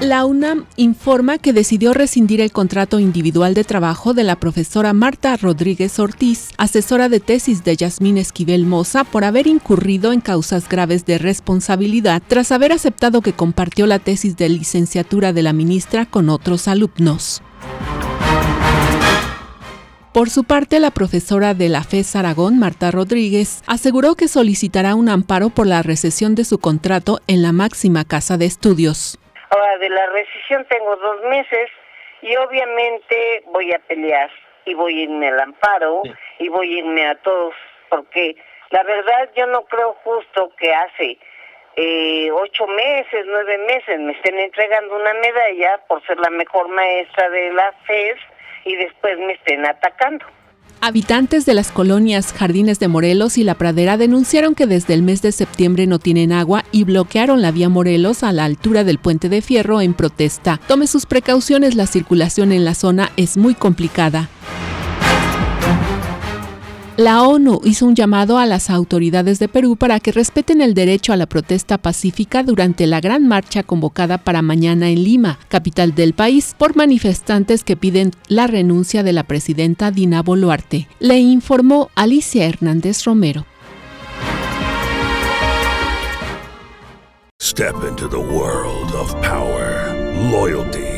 La UNAM informa que decidió rescindir el contrato individual de trabajo de la profesora Marta Rodríguez Ortiz, asesora de tesis de Yasmín Esquivel Moza, por haber incurrido en causas graves de responsabilidad tras haber aceptado que compartió la tesis de licenciatura de la ministra con otros alumnos. Por su parte, la profesora de la FES Aragón, Marta Rodríguez, aseguró que solicitará un amparo por la recesión de su contrato en la máxima casa de estudios. Ahora, de la rescisión tengo dos meses y obviamente voy a pelear y voy a irme al amparo y voy a irme a todos porque la verdad yo no creo justo que hace eh, ocho meses, nueve meses me estén entregando una medalla por ser la mejor maestra de la FES y después me estén atacando. Habitantes de las colonias Jardines de Morelos y La Pradera denunciaron que desde el mes de septiembre no tienen agua y bloquearon la vía Morelos a la altura del puente de fierro en protesta. Tome sus precauciones, la circulación en la zona es muy complicada. La ONU hizo un llamado a las autoridades de Perú para que respeten el derecho a la protesta pacífica durante la gran marcha convocada para mañana en Lima, capital del país, por manifestantes que piden la renuncia de la presidenta Dina Boluarte. Le informó Alicia Hernández Romero. Step into the world of power, loyalty,